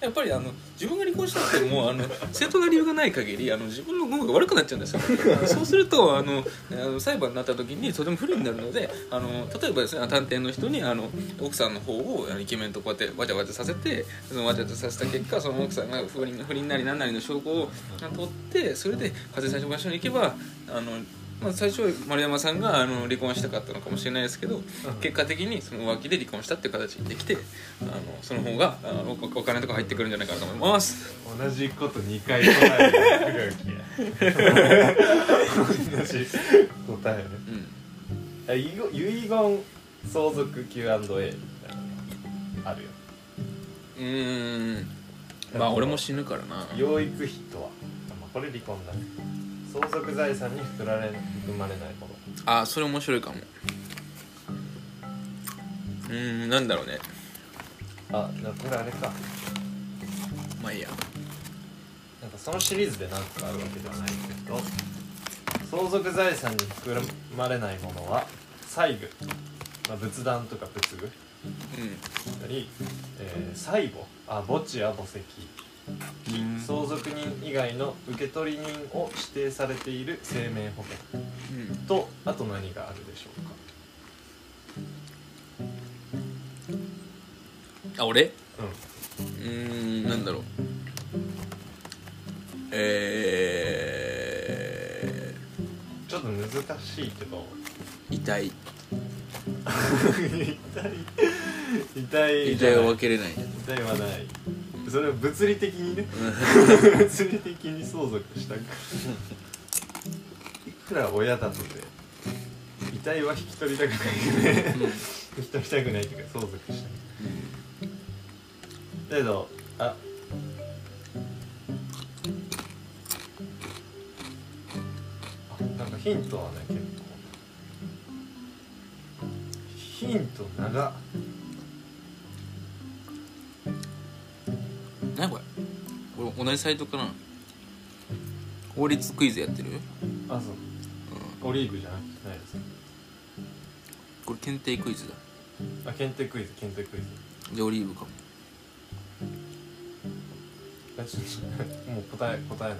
やっぱりあの自分が離婚したってもうあの 正当な理由がない限りあの自分の方が悪くなっちゃうんですよ。そうするとあのあの裁判になった時にとても不利になるのであの例えばですね探偵の人にあの奥さんの方をあのイケメンとこうやってわちゃわちゃさせてそのわちゃわちゃさせた結果その奥さんが不倫不倫なり何なりの証拠を取ってそれで家庭裁判所に行けばあのまあ、最初は丸山さんがあの離婚したかったのかもしれないですけど、結果的にその浮気で離婚したっていう形にできてあのその方があのおお金とか入ってくるんじゃないかなと思います。同じこと2回答える。同じ答えね。うん。あ遺言相続 Q&A みたいなのあるようーん。まあ俺も死ぬからな。養育費とは、まあ、これ離婚だね相続財産に含まれ含まれないもの。あそれ面白いかも。うーんなんだろうね。あなこれあれか。まあいいや。なんかそのシリーズで何個かあるわけではないけど相続財産に含まれないものは債具、まあ、仏壇とか仏具。うん。だったり、えー、債母。あ墓地や墓石。うん相続人以外の受取人を指定されている生命保険うん。とあと何があるでしょうか？あ俺？うん。なんだろう。えんちょっと難しいけど。ー、遺 体痛い。痛い。遺体は分けれない。痛いはないそれは物理的にね。物理的に相続したいくら親だとて遺体は引き取りたくないね。引き取りたくないっていうか相続したい。だけどああなんかヒントはね結構。ヒント長。っ何これ？これ同じサイトかな法律クイズやってる？あそう。オリーブじゃなくてないですこれ検定クイズだ。あ検定クイズ検定クイズ。じゃあオリーブかも。もう答え答えない？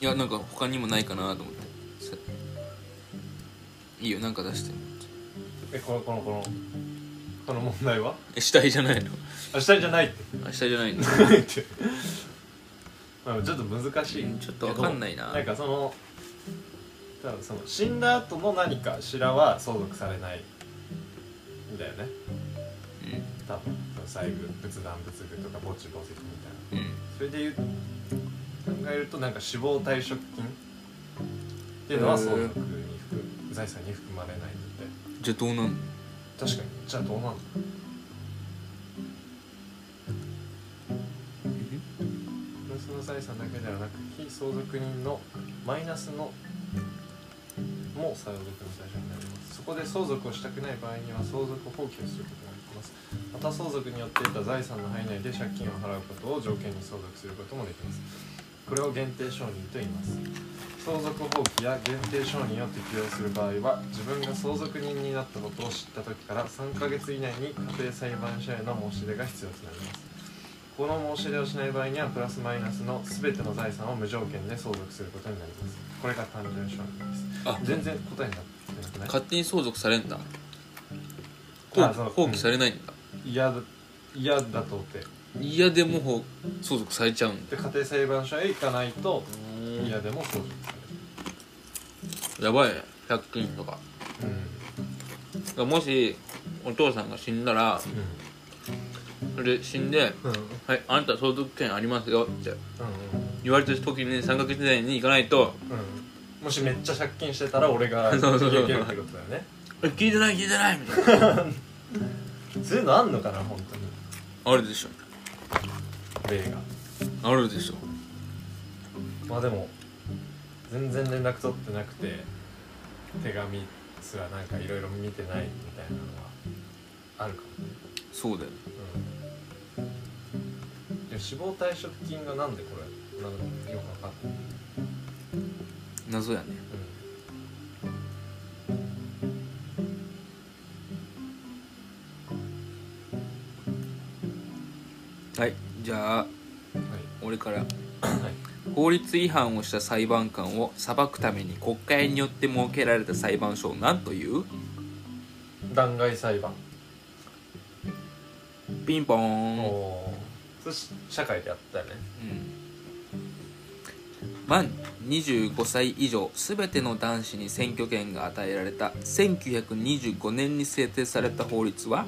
いやなんか他にもないかなと思って。さいいよなんか出して。えこのこのこのこの問題は？え死体じゃないの？あ下じゃないって。あ死体じゃないの？って。まあちょっと難しい。うんちょっとわかんないな。なんかその多分その死んだ後の何かしらは相続されない。んだよね。う多分その細具仏壇仏具とか墓地墓石みたいな。んうん。それで言う考えるとなんか死亡退職金？っていうのは相続に含む財産に含まれないんだってじゃあどうなんの？確かに。じゃあどうなんのその財産だけではなく非相続人のマイナスのも相続の対象になります。そこで相続をしたくない場合には相続放棄をすることができます。また相続によって得た財産の範囲内で借金を払うことを条件に相続することもできます。これを限定承認と言います相続放棄や限定承認を適用する場合は自分が相続人になったことを知った時から3ヶ月以内に家庭裁判所への申し出が必要となります。この申し出をしない場合にはプラスマイナスの全ての財産を無条件で相続することになります。これが単純承認です。あ全然答えになってなくない？勝手に相続されんだ。放あそう。放棄されないんだ。嫌だ嫌だとって。嫌でもほ相続されちゃうんだ。で家庭裁判所へ行かないとうん嫌でも相続さやばいね100均とか。れるだからもしお父さんが死んだらそれで死んでうん。うん「はいあなた相続権ありますよ」ってうん言われた時に3ヶ月以内に行かないとうん。もしめっちゃ借金してたら俺が そうそうそう。逃げるってことだよね「え聞いてない聞いてない」みたいな。そういうのあんのかな本当に。あるでしょ。例が。あるでしょまあでも全然連絡取ってなくて手紙すらなんかいろいろ見てないみたいなのはあるかもね。そうだようん。でも死亡退職金がなんでこれなのかよくわかんない、謎やね。はいじゃあうん、俺から。はい、はい、法律違反をした裁判官を裁くために国会によって設けられた裁判所を何という？弾劾裁判。ピンポーおン、うん、おー。そ社会でやったよね。満25歳以上全ての男子に選挙権が与えられた1925年に制定された法律は？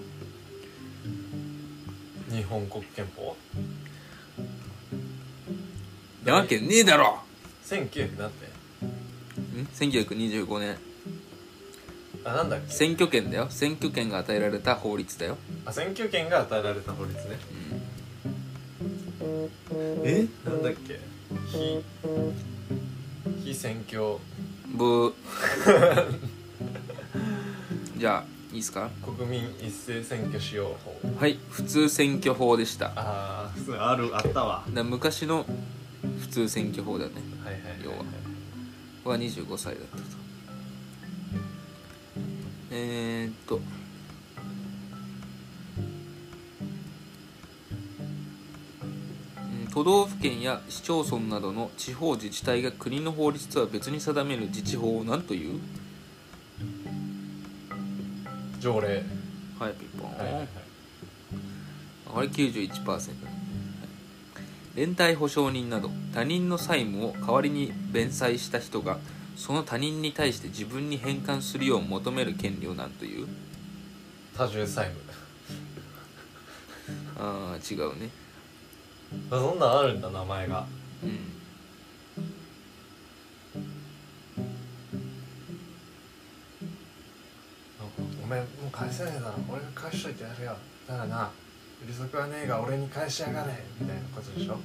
日本国憲法なわけねえだろ。1900だってん？1925年。あなんだっけ？選挙権だよ。選挙権が与えられた法律だよ、あ選挙権が与えられた法律ね。うん、え？なんだっけ？非非選挙。ブー じゃあいいですか？国民一斉選挙使用法。はい普通選挙法でした。ああ普通あるあったわ。ら昔の普通選挙法だね。はいはいはい要は。ここが25歳だったと。えー、っと。うん都道府県や市町村などの地方自治体が国の法律とは別に定める自治法を何という？条例。はいピンポン、はいはいはい。あれ91%連帯保証人など他人の債務を代わりに弁済した人がその他人に対して自分に返還するよう求める権利を何という？多重債務。ああ違うね。あそんなんあるんだ名前が。うん。お前もう返せねえだろ。俺が返しといてやるよ。だからな利息はねえが俺に返しやがれみたいなことでしょ？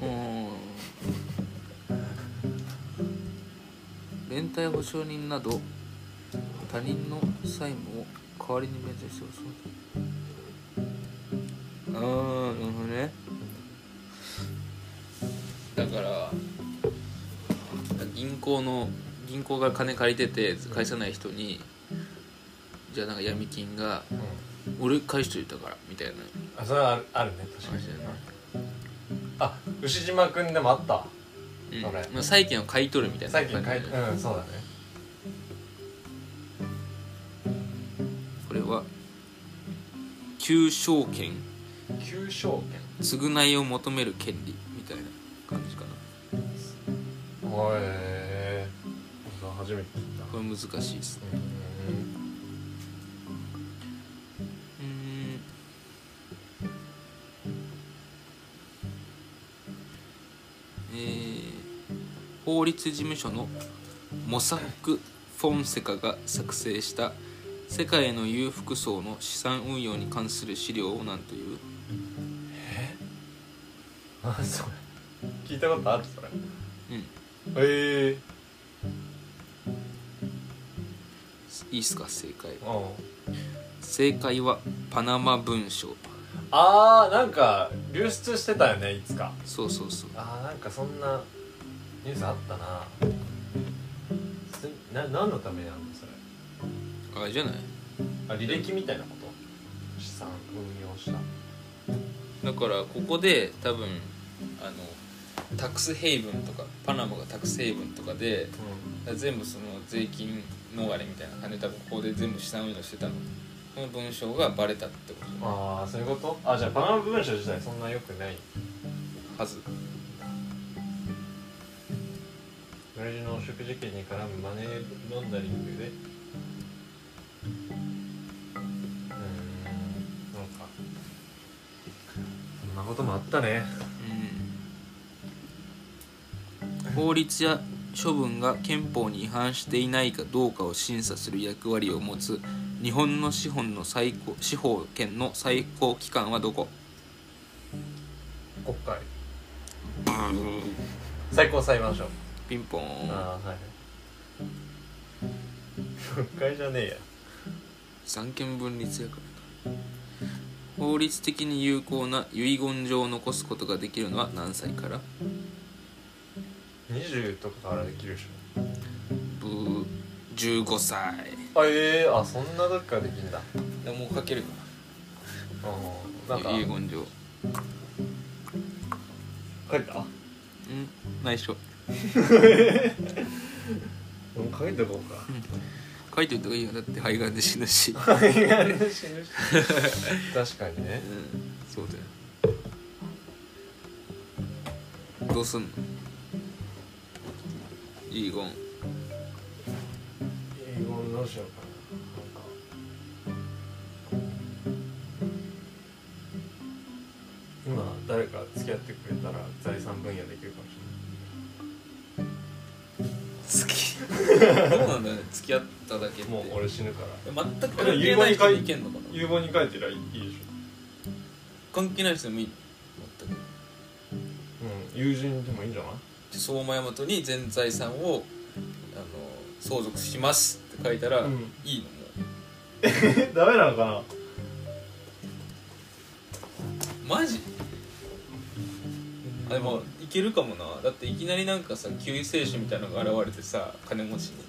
うーん。連帯保証人など他人の債務を代わりに弁済してそうああなるほどね。だから銀行の銀行が金借りてて返さない人にじゃあなんか闇金がうん「俺返しといたから」みたいな。あそれはあるあるね。確かに。あ牛島くんでもあった？うん。それまあ、債権を買い取るみたいな。最近書いて感じだよね。うんそうだね。これは求償権求償償いを求める権利みたいな感じかな。権おいえー、初めて聞いた。これ難しいですね。うん法律事務所のモサック・フォンセカが作成した世界の裕福層の資産運用に関する資料を何という。あそれ。聞いたことあるそれ。うん。え。いいっすか正解。正解はパナマ文書あーなんか流出してたよねいつか。そうそうそう。あーなんかそんなニュースあったな。すな何のためにあるのそれ？あれじゃない？あ履歴みたいなこと？資産運用した。だからここで多分あのタックスヘイブンとかパナマがタックスヘイブンとかで全部その税金逃れみたいな感じで多分ここで全部資産運用してたの。この文章がバレたってこと。ああそういうこと？あじゃあパナマ文書自体そんな良くない。はず親父の食事券に絡むマネーロンダリングで。うーんなんか。そんなこともあったね。うん。法律や処分が憲法に違反していないかどうかを審査する役割を持つ日本の司法の最高司法権の最高機関はどこ？国会。最高裁判所ピンポーン。ああはい。国 会じゃねえや。三権分立やからな法律的に有効な遺言状を残すことができるのは何歳から？20とかからできるでしブー15歳。ょあええあそんな時からできんだ。でもう書けるかうんなんか。遺言状。書いた？うん内緒うん書いてこうか。書いておいた方がいいよ。だって肺がんで死ぬし。あれ死ぬし。確かにね。うん。そうだよ。どうすんの？どうしようかな。なんか今誰か付き合ってくれたら財産分野できるかうなんだよね付き合っただけって。もう俺死ぬから。全く関係ない人にいけんのかな有望に書いてりゃいいでし関係ない人でもいい？の全く。ょうん友人でもいいんじゃない？で相馬大和に全財産をあの相続しますって書いたら、うん。いいのもえ ダメなのかな？うマジ？あでもいけるかもな。だっていきなりなんかさ救世主みたいなのが現れてさ金持ちに、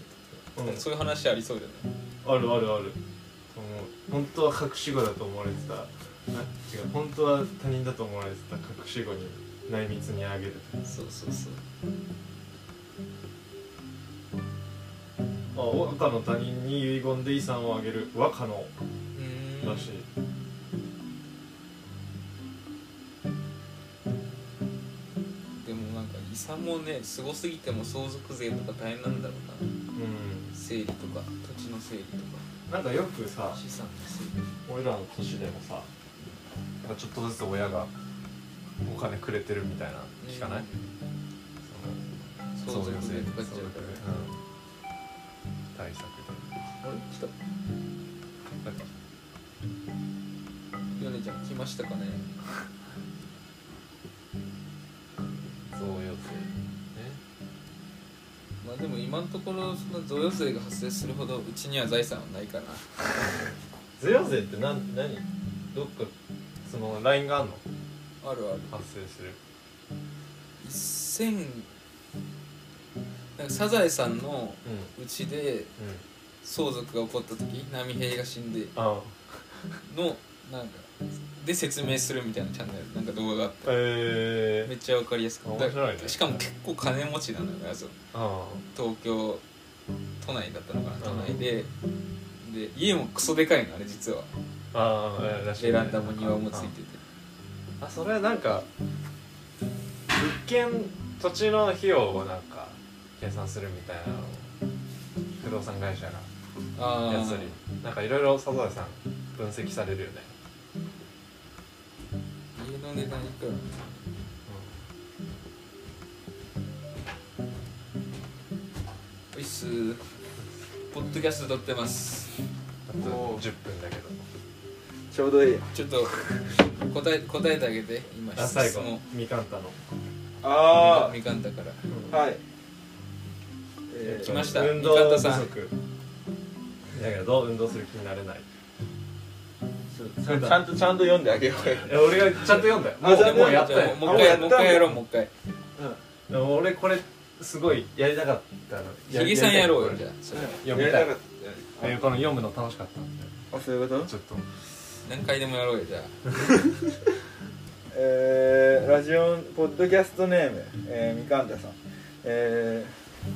うん。そういう話ありそうじゃない？あるあるある。本当は隠し子だと思われてた。あ違う。本当は他人だと思われてた。隠し子に内密にあげるそうそうそう。あ和歌の他人に遺言で遺産をあげる。和歌の。うーん。らしい。でもなんか遺産もねすごすぎても相続税とか大変なんだろうな。うん。整理とか土地の整理とか。なんかよくさ資産の整理。俺らの年でもさなんかちょっとずつ親がお金くれてるみたいな聞かない、その相続税かかっちゃうから。うん。対策であれ？来た。なんかヨネちゃん来ましたかね？まあでも今のところその贈与税が発生するほどうちには財産はないかな。贈与税って何何？どっかそのラインがあんの？あるある。発生する。1000なんかサザエさんのうん。うちで相続が起こった時波平が死んで。あ。のなんかで説明するみたいなチャンネルなんか動画があって。えめっちゃわかりやすかった面白いね。しかも結構金持ちなのよ東京都内だったのかな都うん。内で。で家もクソでかいのあれ実は。ああベランダも庭もついてて。あそれはなんか物件土地の費用をなんか計算するみたいなのを不動産会社がやったりなんかいろいろサザエさん分析されるよね、家の値段いくらおいっす。ポッドキャスト撮ってます。あと10分だけどちょうどいい。ちょっと答え答えてあげて。今あ最後。みかんたの。あみかんだから。あはい。えー来ました。運動不みかんたさん。足だけど運動する気になれないちゃんちゃんとちゃんと読んであげようよ。え俺がちゃんと読んだよ。もうもうやったよもう一回もう一回やろうもう一回。でも俺これすごいやりたかったの。ひげさんやろうよじゃあ。それ読みたい。やりたかった。えこの読むの楽しかった。んであそういうこと？ちょっと。何回でもやろうよじゃあ。えー、ラジオポッドキャストネーム、えー、みかんたさん。え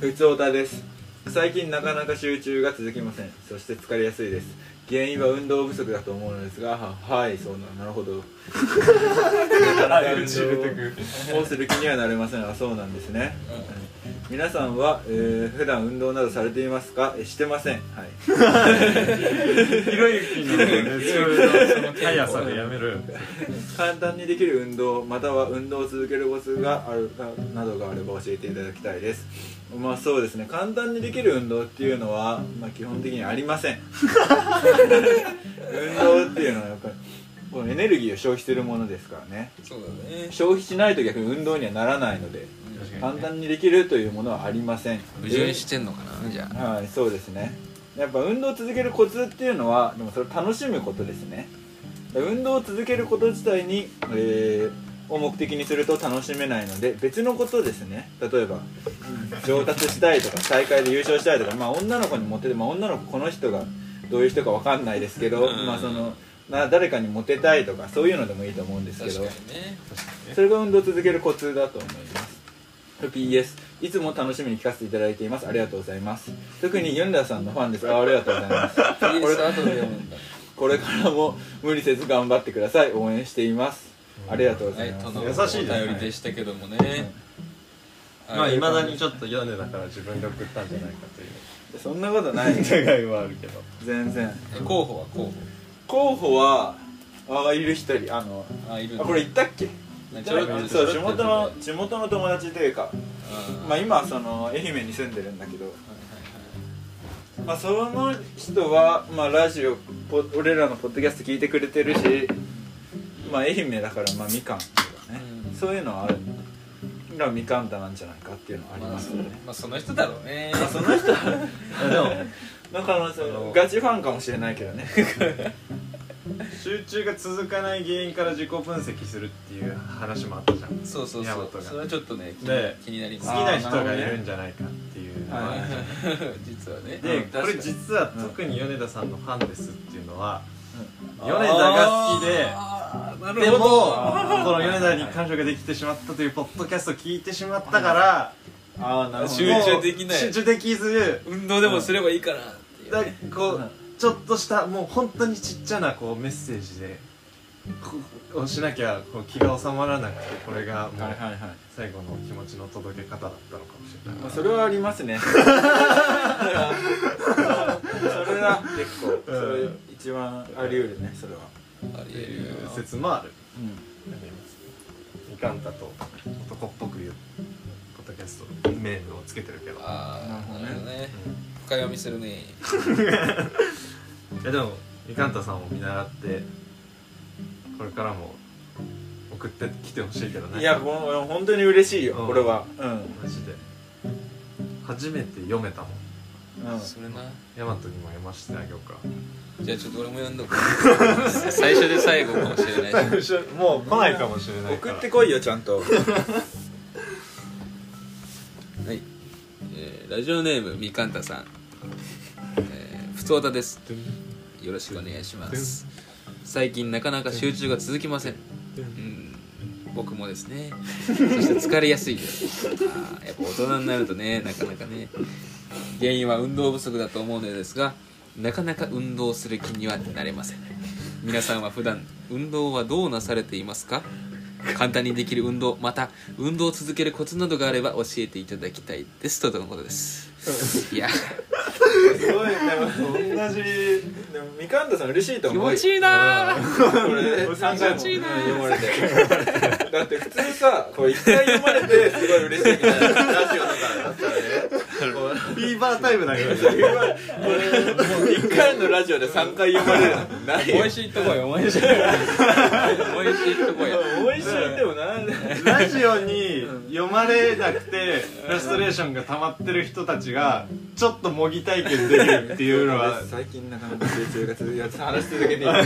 ー、ふつおたです。最近なかなか集中が続きません。そして疲れやすいです原因は運動不足だと思うのですがははいそうななるほど。なかなか運動をする気にはなれませんあそうなんですね、皆さんは、えー、普段運動などされていますか？えしてません。はい。ひろゆきのね 速さでやめる。簡単にできる運動または運動を続けるコツがあるかなどがあれば教えていただきたいです。まあそうですね。簡単にできる運動っていうのは、まあ、基本的にありません。運動っていうのはやっぱりこのエネルギーを消費するものですからね。そうだね。消費しないと逆に運動にはならないので簡単にできるというものはありません。矛盾してんのかなじゃあ。はいそうですね。やっぱ運動を続けるコツっていうのはでもそれを楽しむことですね。運動を続けること自体に、えーを目的にすると楽しめないので別のことですね。例えば上達したいとか大会で優勝したいとか、まあ、女の子にモテて、まあ、女の子この人がどういう人かわかんないですけど、うん。まあ、そのな誰かにモテたいとかそういうのでもいいと思うんですけど確かにね。それが運動を続けるコツだと思います PS いつも楽しみに聞かせていただいています。ありがとうございます。特にユンダさんのファンです。あありがとうございます。PS 後で読むんだ。これからも無理せず頑張ってください。応援しています。ありがとうござはいいます、優しいですね。お便りでしたけどもね。まあい。まだにちょっと米だから自分で送ったんじゃないかという。そんなことない。疑いはあるけど。全然。え候補は候候補はあいる一人。あの補あいるあこれ言ったっけ？そう地元の地元の友達というかあまあ今はその愛媛に住んでるんだけどはいまあ、その人は、まあ、ラジオポ俺らのポッドキャスト聞いてくれてるし、まあ、愛媛だから、まあ、みかんとかね、うん。そういうのはあるがみかんだなんじゃないかっていうのはありますよね、まあその人だろうね。まあ、その人は。でもの可能あの性ガチファンかもしれないけどね 集中が続かない原因から自己分析するっていう話もあったじゃん。そうそうそう。ヤマトが。それはちょっとね気にで気になります。好きな人がいるんじゃないかっていうのは。はい。実はね。でうん確かに。これ実は特に米田さんのファンですっていうのはうん。米田が好きであーなでもこの米田に感情ができてしまったというポッドキャストを聞いてしまったからああなるほど。集中できない。もう集中できず運動でもすればいいかなっていうだねこうちょっとしたもう本当にちっちゃなこうメッセージでこうをしなきゃこう気が収まらなくてこれがもう最後の気持ちの届け方だったのかもしれない。まあ、それはありますね。それは結構それ一番あり得るねそれは。ありえる説もある。うん。みかんたと男っぽく言うポッドキャストメールをつけてるけど。ああなるほどね。なるほどね深読みするね。い やでもみかんたさんを見習ってこれからも送ってきてほしいけどね。いやこの本当に嬉しいよ、うん。これは。うマジで。初めて読めたもん。ん、うん、それな。ヤマトにも読ませてあげようか。じゃあちょっと俺も読んどく。最初で最後かもしれないし。もう来ないかもしれないから。送ってこいよちゃんと。はい。えーラジオネームみかんたさん、えー、ふつおたですよろしくお願いします。最近なかなか集中が続きません。うん。僕もですね。そして疲れやすいです。やっぱ大人になるとねなかなかね。原因は運動不足だと思うのですがなかなか運動する気にはなれません。皆さんは普段運動はどうなされていますか？簡単にできる運動また運動を続けるコツなどがあれば教えていただきたいです。とのことです。いや。すごいでも同じでもみかんたさん嬉しいと気思う。持ちいいな。ーこれ。3回も気持ちいいな。読まれて。だって普通さこう1回読まれてすごい嬉しいみたいなラジオとかだったらねフィーバータイムだから1回のラジオで3回読まれる美味しいとこよ。美味しい美味しいとこよ。美味しいでもなんで。ラジオに読まれなくてフラストレーションが溜まってる人たちがちょっと模擬体験できるっていうのは。最近なかなか集中が続きやつ話し続けていいと思う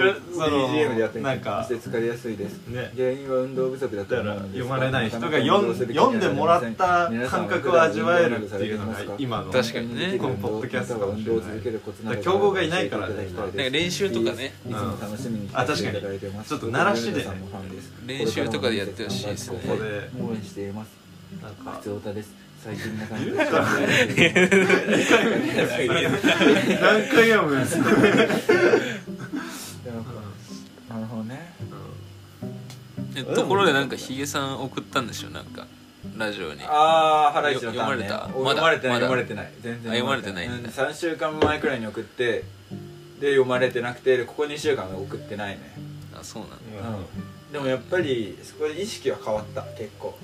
BGM でやってみて疲れやすいですね。原因は運動不足だと思うのですだから読まれない人が読ん読んでもらった感覚を味わえるっていうのが今の確かにね。このポッドキャストかもしれない。運動を続けるコツなどだから競合がいないからね今なんか練習とかね。いつも楽しみに聞かせていただいてます。あ確かにちょっと鳴らしでね。さんもファンです。練習とかでやってほしいですね。ここで。応援しています。なんか。普通歌です。最近なかなか何回読むんですか？なるほどね。えところでなんかヒゲさん送ったんでしょ？なんかラジオに。ああハライチのターンね。読まれた？お読まれてないまだ？読まれてない。全然あ読まれてないうん3週間前くらいに送ってで読まれてなくてでここ2週間送ってないね。あそうなんだ。うん。でもやっぱりそこで意識は変わった結構。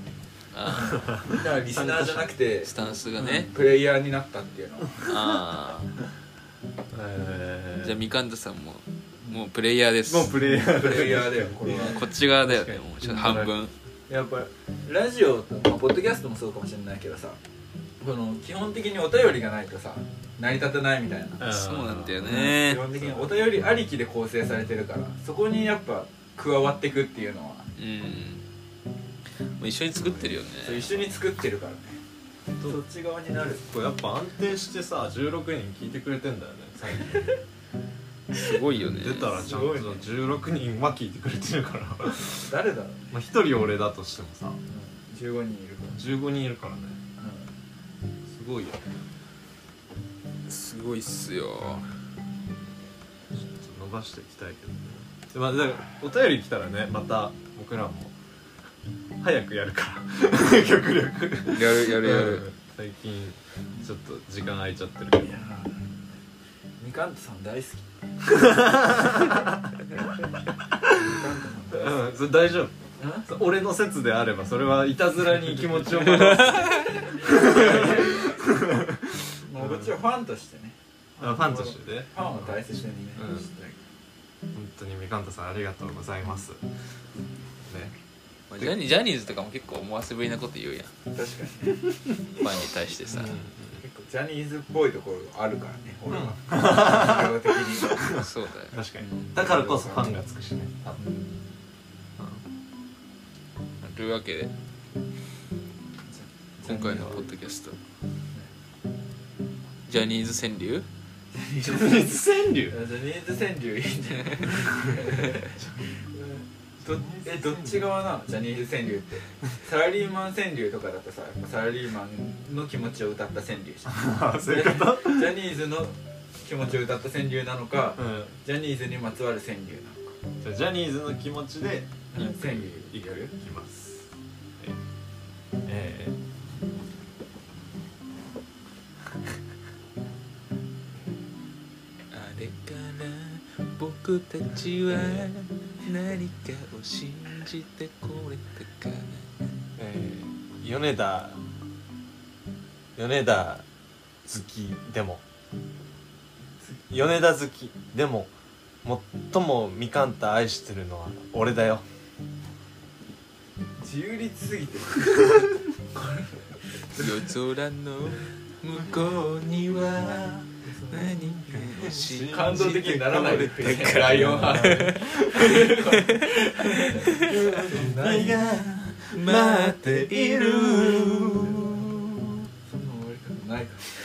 あだからリスナーじゃなくてスタンスがね。プレイヤーになったっていうの。あえーあじゃあみかんたさんももうプレイヤーです。もうプレイヤープレイでヤーだよこれは。こっち側だよねもう。ちょっと半分やっぱラジオと、まあ、ポッドキャストもそうかもしれないけどさこの基本的にお便りがないとさ成り立たないみたいな、うんそうなんだよ基ね本的にお便りありきで構成されてるからそこにやっぱ加わっていくっていうのは。うん。もう一緒に作ってるよね。そう一緒に作ってるからね。そっち側になる。これやっぱ安定してさ16人聞いてくれてんだよね最近 すごいよね。出たらちゃんとすごいね16人は聞いてくれてるから。誰だろう、まあ1人俺だとしてもさ。うん、15人いるから。15人いるからね。すごいよ。すごいっすよ。ちょっと伸ばしていきたいけどね。でまあだからお便り来たらねまた僕らも早くやるから。極力。やるやるやうん。る最近ちょっと時間空いちゃってるけど。いやー。みかんとさん大好きうんそれ大丈夫。そ俺の説であればそれはいたずらに気持ちを戻す。もうこっちはファンとしてね。あファンとしてね。ファンを大切にね、うん。本当にみかんたさんありがとうございます。ね。まあジャニージャニーズとかも結構思わせぶりなこと言うやん。確かにファンに対してさ。結構ジャニーズっぽいところあるからね俺は。量的に。そうだよ。確かにだからこそファンがつくしね。多分というわけで今回のポッドキャスト。ジャニーズ川柳？ジャニーズ川柳？ジャニーズ川柳いいんじゃないどえどっち側なの？ジャニーズ川柳って。サラリーマン川柳とかだとさやっぱサラリーマンの気持ちを歌った川柳じゃん。あ そういうこと？ジャニーズの気持ちを歌った川柳なのか、うん。ジャニーズにまつわる川柳じゃあジャニーズの気持ちでなのか、川柳。いくいきます。ええあ僕たちは何かを信じてこれたかえー米田米田好きでも。米田好きでも最もみかんた愛してるのは俺だよ。自由律すぎて。夜空の向こうには感動的にならないでくライオンハート待っている。その終わり方ないから。